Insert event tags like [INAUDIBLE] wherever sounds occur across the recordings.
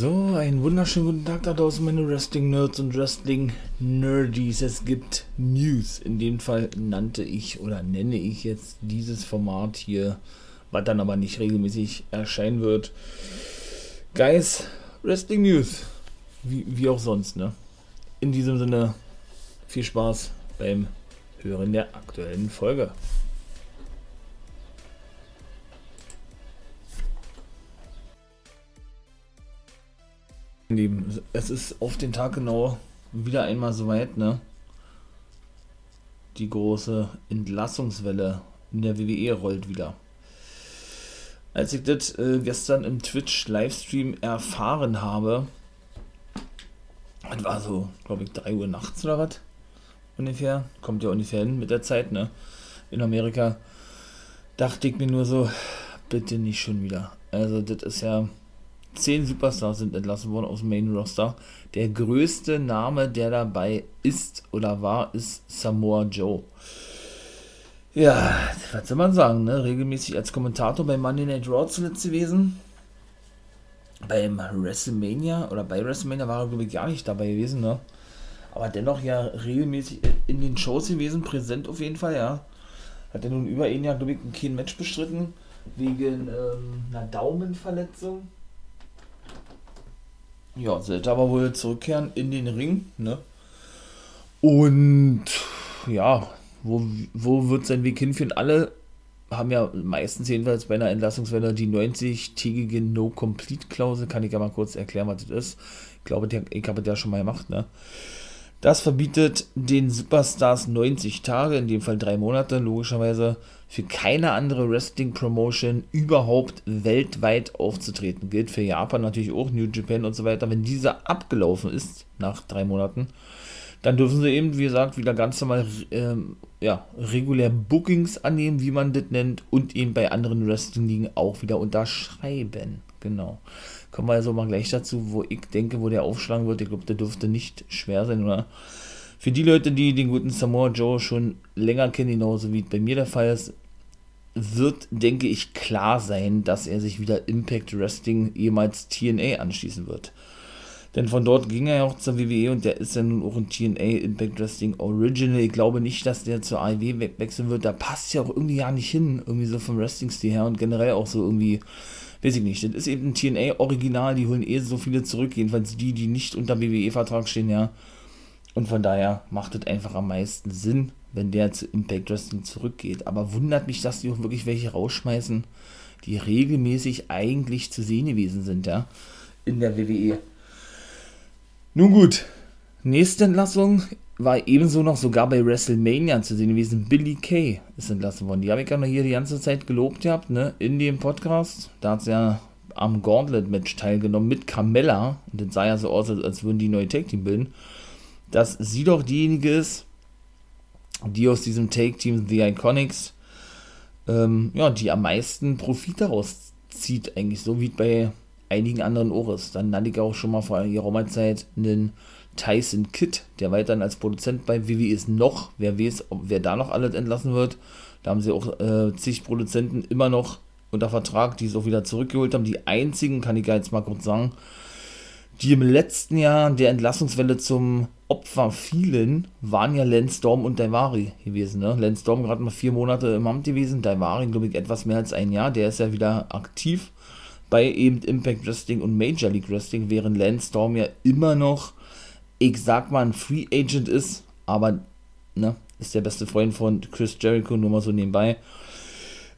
So, einen wunderschönen guten Tag da draußen, meine Wrestling-Nerds und Wrestling-Nerdies. Es gibt News. In dem Fall nannte ich oder nenne ich jetzt dieses Format hier, was dann aber nicht regelmäßig erscheinen wird. Guys, Wrestling News. Wie, wie auch sonst, ne? In diesem Sinne, viel Spaß beim Hören der aktuellen Folge. Lieben, es ist auf den Tag genau wieder einmal soweit, ne? Die große Entlassungswelle in der WWE rollt wieder. Als ich das äh, gestern im Twitch-Livestream erfahren habe, das war so, glaube ich, 3 Uhr nachts oder was? Ungefähr. Kommt ja ungefähr hin mit der Zeit, ne? In Amerika. Dachte ich mir nur so, bitte nicht schon wieder. Also, das ist ja Zehn Superstars sind entlassen worden aus dem Main Roster. Der größte Name, der dabei ist oder war, ist Samoa Joe. Ja, was soll man sagen, ne? Regelmäßig als Kommentator bei Monday Night Raw zuletzt gewesen. Beim WrestleMania oder bei WrestleMania war er, glaube ich, gar nicht dabei gewesen, ne? Aber dennoch ja regelmäßig in den Shows gewesen, präsent auf jeden Fall, ja. Hat er nun über ein Jahr, glaube ich, kein Match bestritten, wegen ähm, einer Daumenverletzung ja, sollte aber wohl zurückkehren in den Ring, ne? Und ja, wo, wo wird sein Weg hinführen? Alle haben ja meistens jedenfalls bei einer Entlassungswelle die 90-tägige No-Complete-Klausel. Kann ich ja mal kurz erklären, was das ist. Ich glaube, ich habe das ja schon mal gemacht, ne? Das verbietet den Superstars 90 Tage, in dem Fall drei Monate, logischerweise für keine andere Wrestling-Promotion überhaupt weltweit aufzutreten. Gilt für Japan natürlich auch, New Japan und so weiter. Wenn dieser abgelaufen ist, nach drei Monaten, dann dürfen sie eben, wie gesagt, wieder ganz normal ähm, ja, regulär Bookings annehmen, wie man das nennt, und eben bei anderen Wrestling-Ligen auch wieder unterschreiben. Genau. Kommen wir also mal gleich dazu, wo ich denke, wo der aufschlagen wird. Ich glaube, der dürfte nicht schwer sein, oder? Für die Leute, die den guten Samoa Joe schon länger kennen, genauso wie bei mir der Fall ist, wird, denke ich, klar sein, dass er sich wieder Impact Wrestling, ehemals TNA, anschließen wird. Denn von dort ging er ja auch zur WWE und der ist ja nun auch in TNA Impact Wrestling Original. Ich glaube nicht, dass der zur AEW wechseln wird. Da passt ja auch irgendwie ja nicht hin, irgendwie so vom Wrestling-Stil her und generell auch so irgendwie weiß ich nicht, das ist eben ein TNA-Original, die holen eh so viele zurück, jedenfalls die, die nicht unter WWE-Vertrag stehen, ja. Und von daher macht es einfach am meisten Sinn, wenn der zu Impact Wrestling zurückgeht. Aber wundert mich, dass die auch wirklich welche rausschmeißen, die regelmäßig eigentlich zu sehen gewesen sind, ja, in der WWE. Nun gut, nächste Entlassung war ebenso noch sogar bei WrestleMania zu sehen gewesen. Billy Kay ist entlassen worden. Die habe ich ja noch hier die ganze Zeit gelobt gehabt, ne, in dem Podcast. Da hat sie ja am Gauntlet-Match teilgenommen mit Carmella. Und das sah ja so aus, als würden die neue Take-Team bilden. Dass sie doch diejenige ist, die aus diesem Take-Team The Iconics, ähm, ja, die am meisten Profit daraus zieht, eigentlich so wie bei einigen anderen Ores. Dann nannte ich auch schon mal vor ihrer Zeit einen Tyson Kidd, der weiterhin als Produzent bei WWE ist, noch, wer weiß, wer da noch alles entlassen wird. Da haben sie auch äh, zig Produzenten immer noch unter Vertrag, die es auch wieder zurückgeholt haben. Die einzigen, kann ich jetzt mal kurz sagen, die im letzten Jahr der Entlassungswelle zum Opfer fielen, waren ja Lance Storm und Daivari gewesen. Ne? Lance Storm gerade mal vier Monate im Amt gewesen, Daivari, glaube ich, etwas mehr als ein Jahr. Der ist ja wieder aktiv bei eben Impact Wrestling und Major League Wrestling, während Lance Storm ja immer noch ich sag mal, ein Free Agent ist, aber ne, ist der beste Freund von Chris Jericho, nur mal so nebenbei.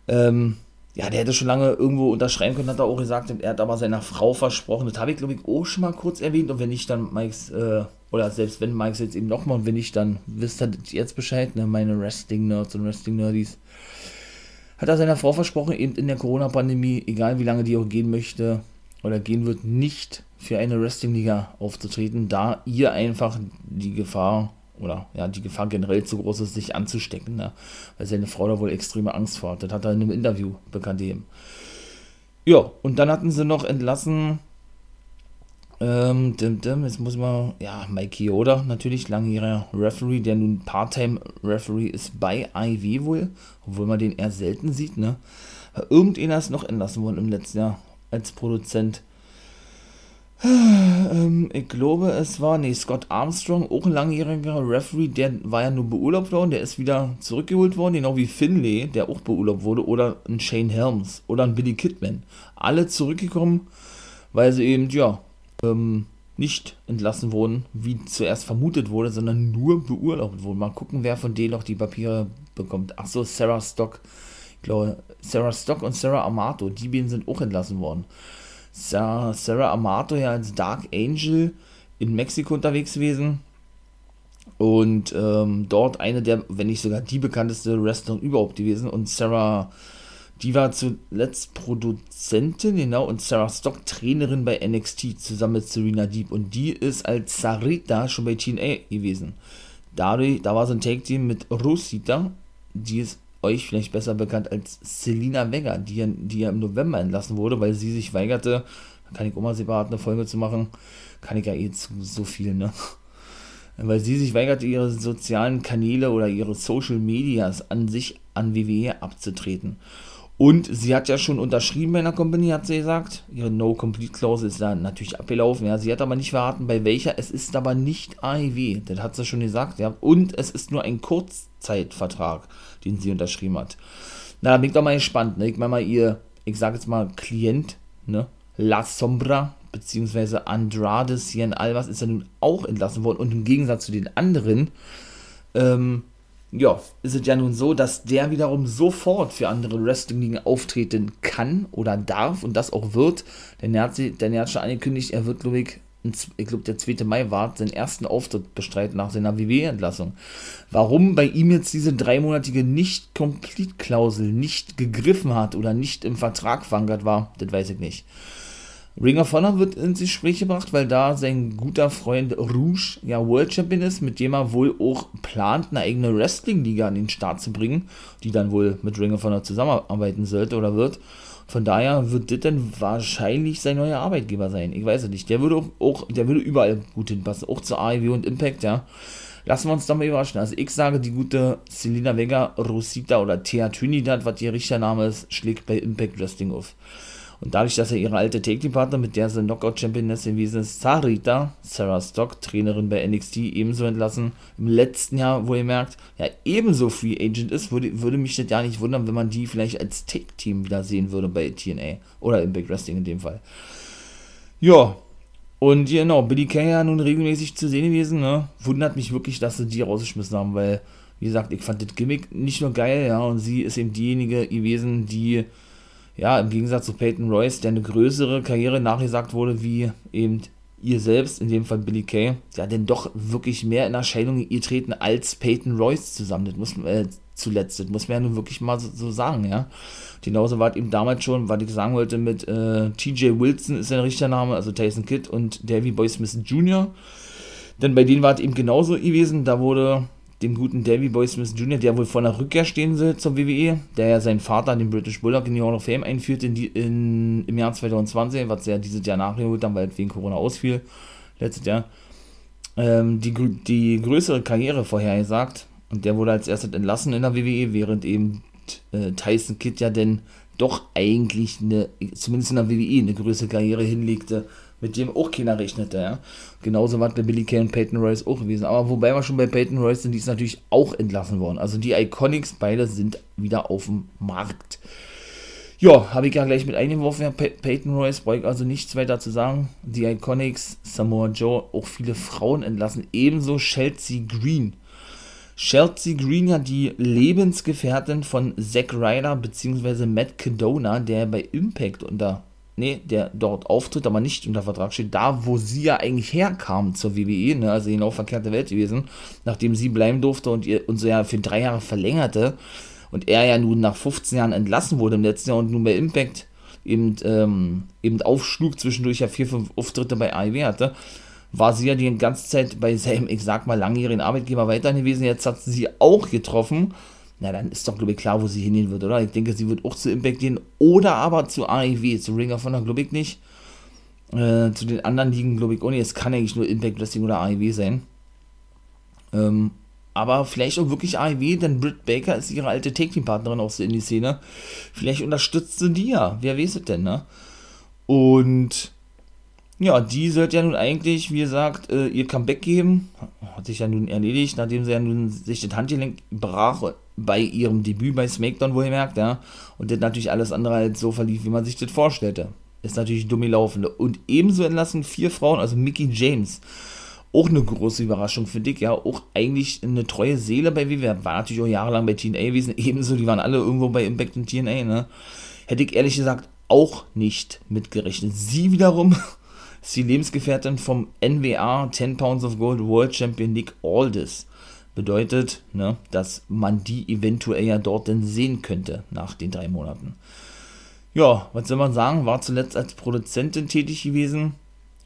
Ähm, ja, der hätte schon lange irgendwo unterschreiben können, hat er auch gesagt, er hat aber seiner Frau versprochen. Das habe ich, glaube ich, auch schon mal kurz erwähnt. Und wenn nicht, dann Mikes, äh, oder selbst wenn Mikes jetzt eben nochmal, und wenn nicht, dann wisst ihr jetzt Bescheid, ne, meine Wrestling-Nerds und Wrestling-Nerdies. Hat er seiner Frau versprochen, eben in der Corona-Pandemie, egal wie lange die auch gehen möchte oder gehen wird, nicht für eine Wrestling-Liga aufzutreten, da ihr einfach die Gefahr oder ja, die Gefahr generell zu groß ist, sich anzustecken, ne? weil seine Frau da wohl extreme Angst vor hat. Das hat er in einem Interview bekannt gegeben. Ja, und dann hatten sie noch entlassen, ähm, dim, dim, jetzt muss man, ja, Mike Yoda, natürlich, langjähriger Referee, der nun Part-Time-Referee ist bei IV wohl, obwohl man den eher selten sieht, ne? Irgendeiner ist noch entlassen worden im letzten Jahr als Produzent. [SIGHS] ähm, ich glaube, es war, nee, Scott Armstrong, auch ein langjähriger Referee, der war ja nur beurlaubt worden, der ist wieder zurückgeholt worden, genau wie Finlay, der auch beurlaubt wurde, oder ein Shane Helms oder ein Billy Kidman. Alle zurückgekommen, weil sie eben, ja, ähm, nicht entlassen wurden, wie zuerst vermutet wurde, sondern nur beurlaubt wurden. Mal gucken, wer von denen noch die Papiere bekommt. Achso, Sarah Stock. Ich glaube, Sarah Stock und Sarah Amato, die beiden sind auch entlassen worden. Sarah, Amato ja als Dark Angel in Mexiko unterwegs gewesen. Und ähm, dort eine der, wenn nicht sogar die bekannteste Wrestlerin überhaupt gewesen. Und Sarah, die war zuletzt Produzentin, genau, und Sarah Stock Trainerin bei NXT zusammen mit Serena Deep. Und die ist als Sarita schon bei TNA gewesen. Dadurch, da war so ein Take-Team mit Rosita, die ist euch vielleicht besser bekannt als Selina Vega, die ja, die ja im November entlassen wurde, weil sie sich weigerte, kann ich mal separat eine Folge zu machen, kann ich ja eh zu so viel, ne? [LAUGHS] Weil sie sich weigerte, ihre sozialen Kanäle oder ihre Social Medias an sich an WWE abzutreten. Und sie hat ja schon unterschrieben bei einer Company, hat sie gesagt. Ihre No-Complete-Klausel ist da natürlich abgelaufen. Ja, sie hat aber nicht verraten, bei welcher. Es ist aber nicht AEW. Das hat sie schon gesagt. Ja. Und es ist nur ein Kurzzeitvertrag, den sie unterschrieben hat. Na, da bin ich doch mal gespannt. Ne? Ich meine mal, ihr, ich sage jetzt mal, Klient, ne? La Sombra, beziehungsweise Andrade Cien Alvas ist ja nun auch entlassen worden. Und im Gegensatz zu den anderen, ähm, ja, ist es ja nun so, dass der wiederum sofort für andere Wrestling-Ligen auftreten kann oder darf und das auch wird. Denn er hat, denn er hat schon angekündigt, er wird, glaube ich, ich glaube, der 2. Mai war, seinen ersten Auftritt bestreiten nach seiner WWE-Entlassung. Warum bei ihm jetzt diese dreimonatige Nicht-Complete-Klausel nicht gegriffen hat oder nicht im Vertrag verankert war, das weiß ich nicht. Ring of Honor wird ins Gespräch gebracht, weil da sein guter Freund Rouge ja World Champion ist, mit dem er wohl auch plant, eine eigene Wrestling-Liga an den Start zu bringen, die dann wohl mit Ring of Honor zusammenarbeiten sollte oder wird. Von daher wird das dann wahrscheinlich sein neuer Arbeitgeber sein. Ich weiß es nicht. Der würde auch, der würde überall gut hinpassen, auch zur AEW und Impact, ja. Lassen wir uns da mal überraschen. Also ich sage, die gute Selina Vega, Rosita oder Thea Trinidad, was ihr Richtername ist, schlägt bei Impact Wrestling auf. Und dadurch, dass er ihre alte Take-Team-Partner, mit der sie Knockout-Championess gewesen ist, Sarita, Sarah Stock, Trainerin bei NXT, ebenso entlassen, im letzten Jahr, wo ihr merkt, ja, ebenso Free Agent ist, würde, würde mich das ja nicht wundern, wenn man die vielleicht als Take-Team wieder sehen würde bei TNA oder Impact Wrestling in dem Fall. Ja, und genau, Billy Kay ja nun regelmäßig zu sehen gewesen, ne? Wundert mich wirklich, dass sie die rausgeschmissen haben, weil, wie gesagt, ich fand das Gimmick nicht nur geil, ja, und sie ist eben diejenige gewesen, die ja, im Gegensatz zu Peyton Royce, der eine größere Karriere nachgesagt wurde, wie eben ihr selbst, in dem Fall Billy Kay, ja, denn doch wirklich mehr in Erscheinung getreten als Peyton Royce zusammen. Das muss, äh, zuletzt, das muss man ja nun wirklich mal so, so sagen, ja. Genauso war es eben damals schon, was ich sagen wollte, mit äh, TJ Wilson ist sein richtiger Name, also Tyson Kidd und Davy Boy Smith Jr. Denn bei denen war es eben genauso gewesen, da wurde dem guten Davy Boy Smith Jr., der wohl vor einer Rückkehr stehen soll zur WWE, der ja seinen Vater, den British Bulldog, in die Hall of Fame einführt in die, in, im Jahr 2020, was er dieses Jahr nachgeholt haben, weil wegen Corona ausfiel, letztes Jahr, ähm, die, die größere Karriere vorhergesagt und der wurde als erstes entlassen in der WWE, während eben äh, Tyson Kidd ja denn doch eigentlich eine, zumindest in der WWE, eine größere Karriere hinlegte mit dem auch keiner rechnete, ja. Genauso war bei Billy Kay und Peyton Royce auch gewesen. Aber wobei wir schon bei Peyton Royce sind, die ist natürlich auch entlassen worden. Also die Iconics, beide sind wieder auf dem Markt. Ja, habe ich ja gleich mit eingeworfen, ja, Pey Peyton Royce, brauche ich also nichts weiter zu sagen. Die Iconics, Samoa Joe, auch viele Frauen entlassen. Ebenso Chelsea Green. Chelsea Green ja die Lebensgefährtin von Zack Ryder bzw. Matt Cadona, der bei Impact unter nee, der dort auftritt, aber nicht unter Vertrag steht, da wo sie ja eigentlich herkam zur WWE, ne, also genau verkehrte Welt gewesen, nachdem sie bleiben durfte und ihr und so ja für drei Jahre verlängerte und er ja nun nach 15 Jahren entlassen wurde im letzten Jahr und nun bei Impact eben, ähm, eben aufschlug, zwischendurch ja vier, fünf Auftritte bei AEW hatte, war sie ja die ganze Zeit bei seinem, ich sag mal, langjährigen Arbeitgeber weiterhin gewesen. Jetzt hat sie auch getroffen na, dann ist doch, glaube ich, klar, wo sie hingehen wird, oder? Ich denke, sie wird auch zu Impact gehen oder aber zu AEW, zu Ring of Honor, glaube ich nicht. Äh, zu den anderen Ligen, glaube ich, auch nicht. Es kann eigentlich nur Impact Wrestling oder AEW sein. Ähm, aber vielleicht auch wirklich AEW, denn Britt Baker ist ihre alte Take-Team-Partnerin aus der Indie-Szene. Vielleicht unterstützt sie die ja. Wer weiß es denn, ne? Und Ja, die sollte ja nun eigentlich, wie gesagt, äh, ihr Comeback geben. Hat sich ja nun erledigt, nachdem sie ja nun sich das Handgelenk brach bei ihrem Debüt bei SmackDown, merkt, ja. Und das natürlich alles andere als so verlief, wie man sich das vorstellte. Ist natürlich dumm gelaufen. Und ebenso entlassen vier Frauen, also Mickey James. Auch eine große Überraschung für Dick, ja. Auch eigentlich eine treue Seele bei WWE. War natürlich auch jahrelang bei TNA gewesen. [LAUGHS] Ebenso, die waren alle irgendwo bei Impact und TNA, ne. Hätte ich ehrlich gesagt auch nicht mitgerechnet. Sie wiederum [LAUGHS] ist die Lebensgefährtin vom NWA 10 Pounds of Gold World Champion Nick Aldis. Bedeutet, ne, dass man die eventuell ja dort denn sehen könnte nach den drei Monaten. Ja, was soll man sagen, war zuletzt als Produzentin tätig gewesen,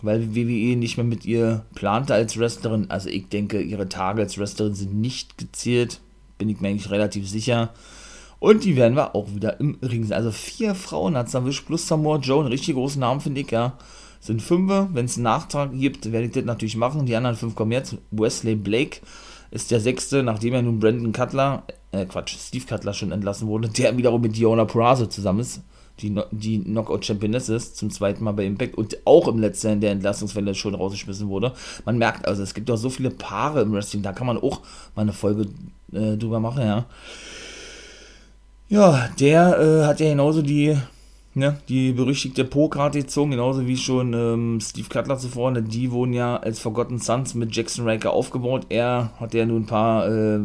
weil WWE nicht mehr mit ihr plante als Wrestlerin. Also ich denke, ihre Tage als Wrestlerin sind nicht gezählt, bin ich mir eigentlich relativ sicher. Und die werden wir auch wieder im Ring sehen. Also vier Frauen hat es erwischt, plus Samoa Joe, einen richtig großen Namen finde ich, ja sind fünf. Wenn es einen Nachtrag gibt, werde ich das natürlich machen. Die anderen fünf kommen jetzt. Wesley Blake ist der sechste, nachdem er nun Brandon Cutler, äh Quatsch, Steve Cutler schon entlassen wurde, der wiederum mit Diona Purazo zusammen ist, die, die Knockout-Championess ist, zum zweiten Mal bei Impact und auch im letzten in der Entlassungswelle schon rausgeschmissen wurde. Man merkt also, es gibt auch so viele Paare im Wrestling, da kann man auch mal eine Folge äh, drüber machen, ja. Ja, der äh, hat ja genauso die ne, die berüchtigte Po-Karte gezogen, genauso wie schon ähm, Steve Cutler zuvor. Ne, die wurden ja als Forgotten Sons mit Jackson Riker aufgebaut. Er hat ja nun ein paar äh,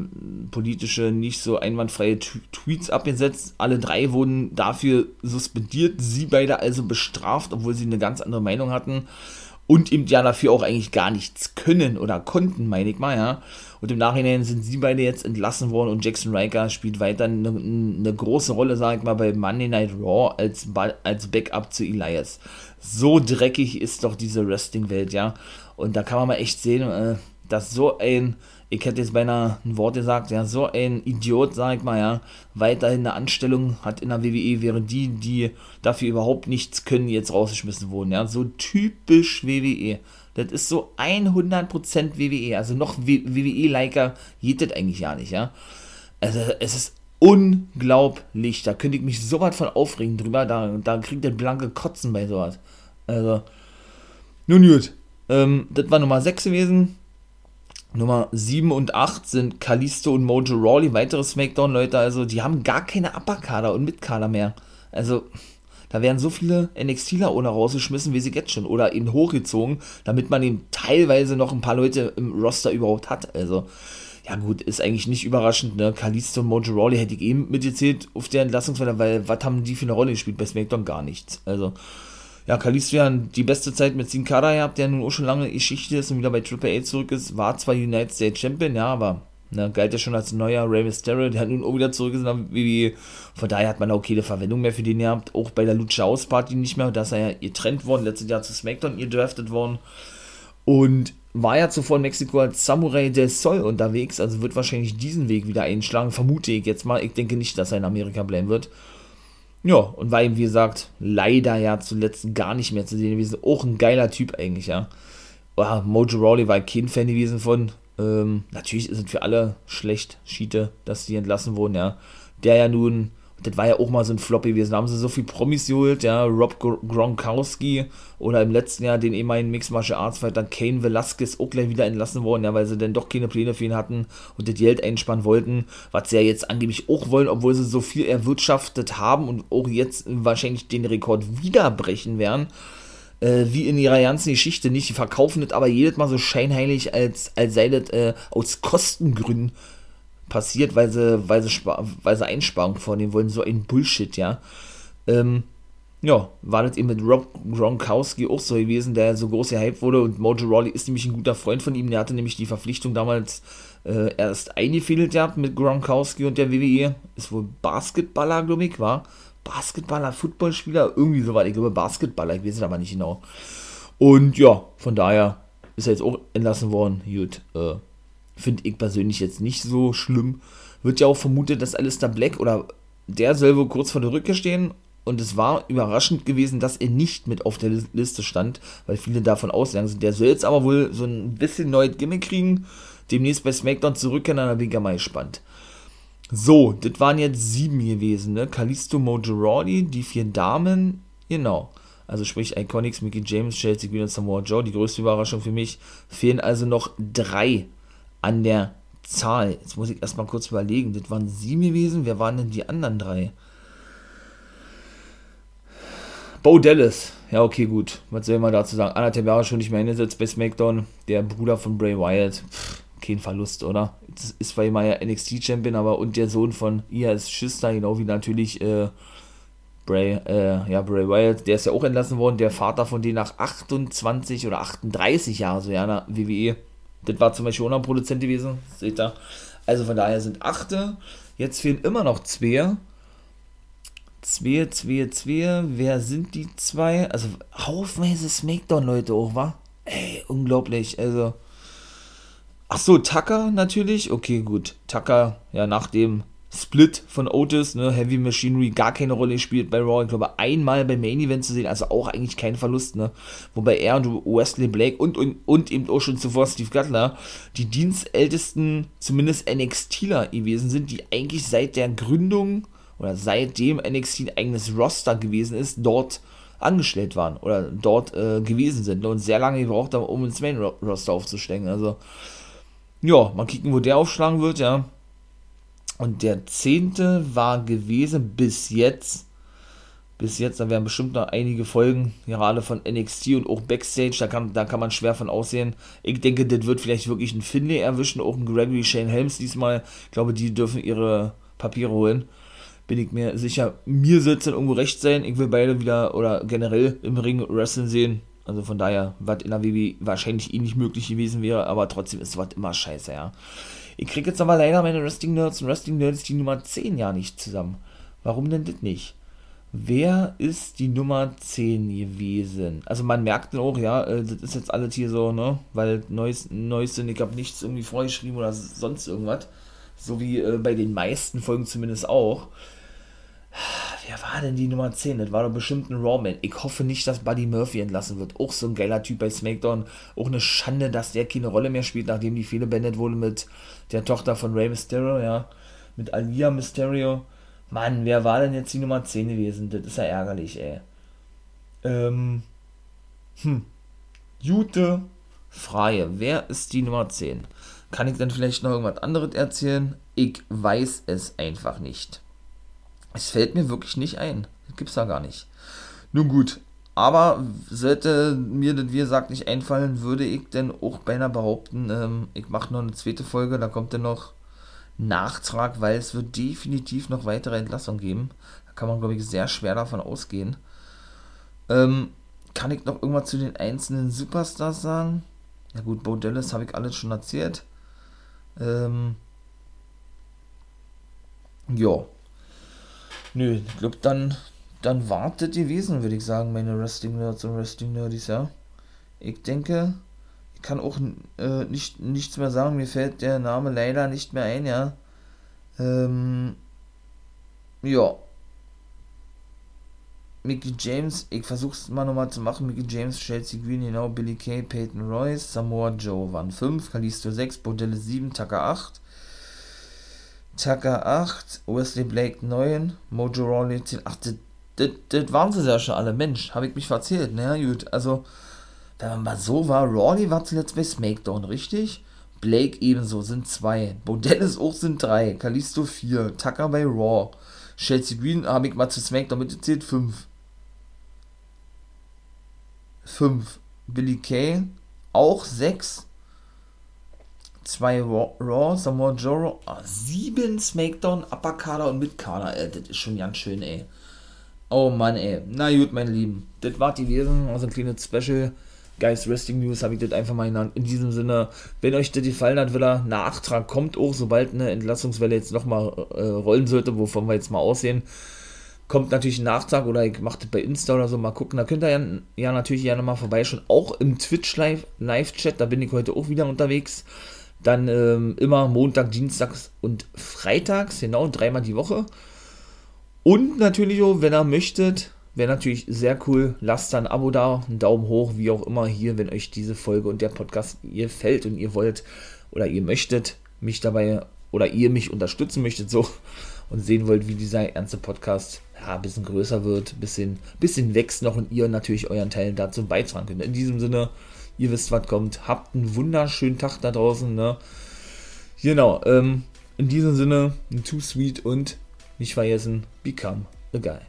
politische, nicht so einwandfreie T Tweets abgesetzt. Alle drei wurden dafür suspendiert, sie beide also bestraft, obwohl sie eine ganz andere Meinung hatten und eben ja dafür auch eigentlich gar nichts können oder konnten, meine ich mal, ja. Und im Nachhinein sind sie beide jetzt entlassen worden und Jackson Riker spielt weiter eine, eine große Rolle, sag ich mal, bei Monday Night Raw als, als Backup zu Elias. So dreckig ist doch diese Wrestling-Welt, ja. Und da kann man mal echt sehen, äh, dass so ein ich hätte jetzt beinahe ein Wort gesagt, ja, so ein Idiot, sag ich mal, ja, weiterhin eine Anstellung hat in der WWE, während die, die dafür überhaupt nichts können, jetzt rausgeschmissen wurden, ja, so typisch WWE. Das ist so 100% WWE, also noch WWE-Liker geht das eigentlich ja nicht, ja. Also, es ist unglaublich, da könnte ich mich so weit von aufregen drüber, da, da kriegt der blanke Kotzen bei sowas. Also, nun gut, ähm, das war Nummer 6 gewesen, Nummer 7 und 8 sind Kalisto und Mojo Rawley, weitere Smackdown-Leute, also die haben gar keine Upper-Kader und Mid-Kader mehr. Also, da werden so viele NXTler ohne rausgeschmissen, wie sie jetzt schon, oder eben hochgezogen, damit man eben teilweise noch ein paar Leute im Roster überhaupt hat. Also, ja gut, ist eigentlich nicht überraschend, ne? Kalisto und Mojo Rawley hätte ich eben mitgezählt auf der Entlassungswelle, weil was haben die für eine Rolle gespielt bei SmackDown? Gar nichts. Also, ja, Kalisto ja die beste Zeit mit Sin Cara gehabt, der nun auch schon lange Geschichte ist und wieder bei Triple A zurück ist. War zwar United States Champion, ja, aber ne, galt ja schon als neuer Rey Mysterio, der nun auch wieder zurück ist. Wie, von daher hat man auch keine Verwendung mehr für den gehabt. Auch bei der Lucha House Party nicht mehr. Da ist er ja getrennt worden, letztes Jahr zu SmackDown gedraftet worden. Und war ja zuvor in Mexiko als Samurai del Sol unterwegs, also wird wahrscheinlich diesen Weg wieder einschlagen, vermute ich jetzt mal. Ich denke nicht, dass er in Amerika bleiben wird. Ja, und war ihm, wie gesagt, leider ja zuletzt gar nicht mehr zu sehen gewesen. Auch ein geiler Typ eigentlich, ja. ja Mojo Rawley war kein Fan gewesen von. Ähm, natürlich ist es für alle schlecht, Schiete, dass die entlassen wurden, ja. Der ja nun das war ja auch mal so ein Flop gewesen. Da haben sie so viel Promis geholt, ja, Rob Gronkowski oder im letzten Jahr den ehemaligen Mixed Martial Arts Fighter Kane Velasquez auch gleich wieder entlassen worden, ja, weil sie dann doch keine Pläne für ihn hatten und das Geld einspannen wollten, was sie ja jetzt angeblich auch wollen, obwohl sie so viel erwirtschaftet haben und auch jetzt wahrscheinlich den Rekord wieder brechen werden. Äh, wie in ihrer ganzen Geschichte nicht. Die verkaufen das aber jedes Mal so scheinheilig, als, als sei das äh, aus Kostengründen passiert, weil sie, weil sie, weil sie Einsparungen vornehmen wollen, so ein Bullshit, ja. Ähm, ja, war das eben mit Rob Gronkowski auch so gewesen, der so groß gehypt wurde. Und Mojo Rawley ist nämlich ein guter Freund von ihm, der hatte nämlich die Verpflichtung damals äh, erst eingefädelt gehabt mit Gronkowski und der WWE, ist wohl Basketballer, glaube ich, war. Basketballer, Footballspieler, irgendwie so weit, ich glaube Basketballer, ich weiß es aber nicht genau. Und ja, von daher ist er jetzt auch entlassen worden, gut, äh, Finde ich persönlich jetzt nicht so schlimm. Wird ja auch vermutet, dass Alistair Black oder der soll wohl kurz vor der Rücke stehen. Und es war überraschend gewesen, dass er nicht mit auf der Liste stand, weil viele davon ausgegangen sind. Der soll jetzt aber wohl so ein bisschen neues Gimmick kriegen. Demnächst bei SmackDown zurückkehren, dann bin ich ja mal gespannt. So, das waren jetzt sieben gewesen, ne? Kalisto Mojo Rawley, die vier Damen, genau. also sprich Iconics, Mickey James, Chelsea Green und Samoa Joe, die größte Überraschung für mich, fehlen also noch drei an der Zahl. Jetzt muss ich erstmal kurz überlegen, das waren sieben gewesen, wer waren denn die anderen drei? Bo Dallas, ja okay, gut, was soll man dazu sagen? Anderthalb Jahre schon nicht mehr eingesetzt bei SmackDown, der Bruder von Bray Wyatt, Pff, kein Verlust, oder? Das ist zwar immer ja NXT-Champion, aber und der Sohn von ihr ist Schister, genau wie natürlich äh, Bray, äh, ja, Bray Wyatt, der ist ja auch entlassen worden, der Vater von denen nach 28 oder 38 Jahren, so ja, na, WWE. Das war zum Beispiel auch noch ein Produzent gewesen, seht ihr. Also von daher sind achte. Jetzt fehlen immer noch zwei. Zwei, zwei, zwei. Wer sind die zwei? Also haufenweise Smackdown-Leute auch, wa? Ey, unglaublich. Also. Ach so, Tucker natürlich. Okay, gut. Tucker, ja, nach dem Split von Otis, ne, Heavy Machinery gar keine Rolle spielt bei Raw. Ich glaube, einmal beim Main Event zu sehen, also auch eigentlich kein Verlust, ne. Wobei er und Wesley Blake und, und, und eben auch schon zuvor Steve Cutler die dienstältesten, zumindest NXTler gewesen sind, die eigentlich seit der Gründung oder seitdem NXT ein eigenes Roster gewesen ist, dort angestellt waren oder dort äh, gewesen sind und sehr lange gebraucht haben, um ins Main Roster aufzusteigen. Also, ja, mal kicken, wo der aufschlagen wird, ja. Und der zehnte war gewesen bis jetzt. Bis jetzt, da werden bestimmt noch einige Folgen, gerade von NXT und auch Backstage, da kann, da kann man schwer von aussehen. Ich denke, das wird vielleicht wirklich ein Finlay erwischen, auch ein Gregory Shane Helms diesmal. Ich glaube, die dürfen ihre Papiere holen. Bin ich mir sicher. Mir soll es dann irgendwo recht sein. Ich will beide wieder oder generell im Ring wrestlen sehen. Also von daher, was in der WWE wahrscheinlich eh nicht möglich gewesen wäre, aber trotzdem ist sowas immer scheiße, ja. Ich kriege jetzt aber leider meine Wrestling Nerds und Wrestling Nerds die Nummer 10 ja nicht zusammen. Warum denn das nicht? Wer ist die Nummer 10 gewesen? Also man merkt auch, ja, äh, das ist jetzt alles hier so, ne? Weil neues, neues sind, ich habe nichts irgendwie vorgeschrieben oder sonst irgendwas. So wie äh, bei den meisten Folgen zumindest auch. Wer war denn die Nummer 10? Das war doch bestimmt ein Rawman. Ich hoffe nicht, dass Buddy Murphy entlassen wird. Auch so ein geiler Typ bei SmackDown. Auch eine Schande, dass der keine Rolle mehr spielt, nachdem die viele beendet wurde mit der Tochter von Rey Mysterio, ja. Mit Alia Mysterio. Mann, wer war denn jetzt die Nummer 10 gewesen? Das ist ja ärgerlich, ey. Ähm. Hm. Jute Freie. Wer ist die Nummer 10? Kann ich dann vielleicht noch irgendwas anderes erzählen? Ich weiß es einfach nicht. Es fällt mir wirklich nicht ein. Das gibt's da gar nicht. Nun gut, aber sollte mir das, wie gesagt, nicht einfallen, würde ich denn auch beinahe behaupten, ähm, ich mache noch eine zweite Folge, da kommt dann noch Nachtrag, weil es wird definitiv noch weitere Entlassungen geben. Da kann man, glaube ich, sehr schwer davon ausgehen. Ähm, kann ich noch irgendwas zu den einzelnen Superstars sagen? Ja gut, Bo Dallas habe ich alles schon erzählt. Ähm, ja, Nö, ich glaube, dann, dann wartet die Wesen, würde ich sagen, meine Wrestling-Nerds und Wrestling-Nerdies, ja. Ich denke, ich kann auch äh, nicht, nichts mehr sagen, mir fällt der Name leider nicht mehr ein, ja. Ähm, ja. Mickey James, ich versuch's mal nochmal zu machen. Mickey James, Chelsea Green, genau, Billy Kay, Peyton Royce, Samoa Joe waren 5, Kalisto 6, Bodelle 7, Tucker 8, Tucker 8, Wesley Blake 9, Mojo Rawley 10. Ach, das waren sie ja schon alle. Mensch, habe ich mich verzählt. Na ne? gut, also, wenn man mal so war, Rawley war zuletzt bei SmackDown, richtig? Blake ebenso, sind zwei. Bodellis auch sind drei. Kalisto 4. Tucker bei Raw. Chelsea Green habe ich mal zu SmackDown mitgezählt, 5. 5. Billy Kay auch 6 zwei Raw, Raw Samoa Joe, oh, sieben Smackdown, Upper Kader und Mid Kader, ey, das ist schon ganz schön, ey. Oh Mann, ey. Na gut, meine Lieben, das war die gewesen, also ein kleines Special. Guys Wrestling News habe ich das einfach mal genannt. In diesem Sinne, wenn euch das gefallen hat, wieder Nachtrag kommt auch, sobald eine Entlassungswelle jetzt nochmal äh, rollen sollte, wovon wir jetzt mal aussehen kommt natürlich ein Nachtrag oder ich mache das bei Insta oder so, mal gucken. Da könnt ihr ja, ja natürlich gerne mal vorbeischauen. Auch im Twitch Live, Live Chat, da bin ich heute auch wieder unterwegs. Dann ähm, immer Montag, Dienstags und Freitags, genau, dreimal die Woche. Und natürlich auch, wenn ihr möchtet, wäre natürlich sehr cool, lasst dann ein Abo da, einen Daumen hoch, wie auch immer hier, wenn euch diese Folge und der Podcast ihr fällt und ihr wollt oder ihr möchtet mich dabei oder ihr mich unterstützen möchtet, so. und sehen wollt, wie dieser ernste Podcast ja, ein bisschen größer wird, ein bisschen, bisschen wächst noch und ihr natürlich euren Teil dazu beitragen könnt. In diesem Sinne, ihr wisst, was kommt. Habt einen wunderschönen Tag da draußen. Ne? Genau, ähm, in diesem Sinne, too sweet und nicht vergessen, become a guy.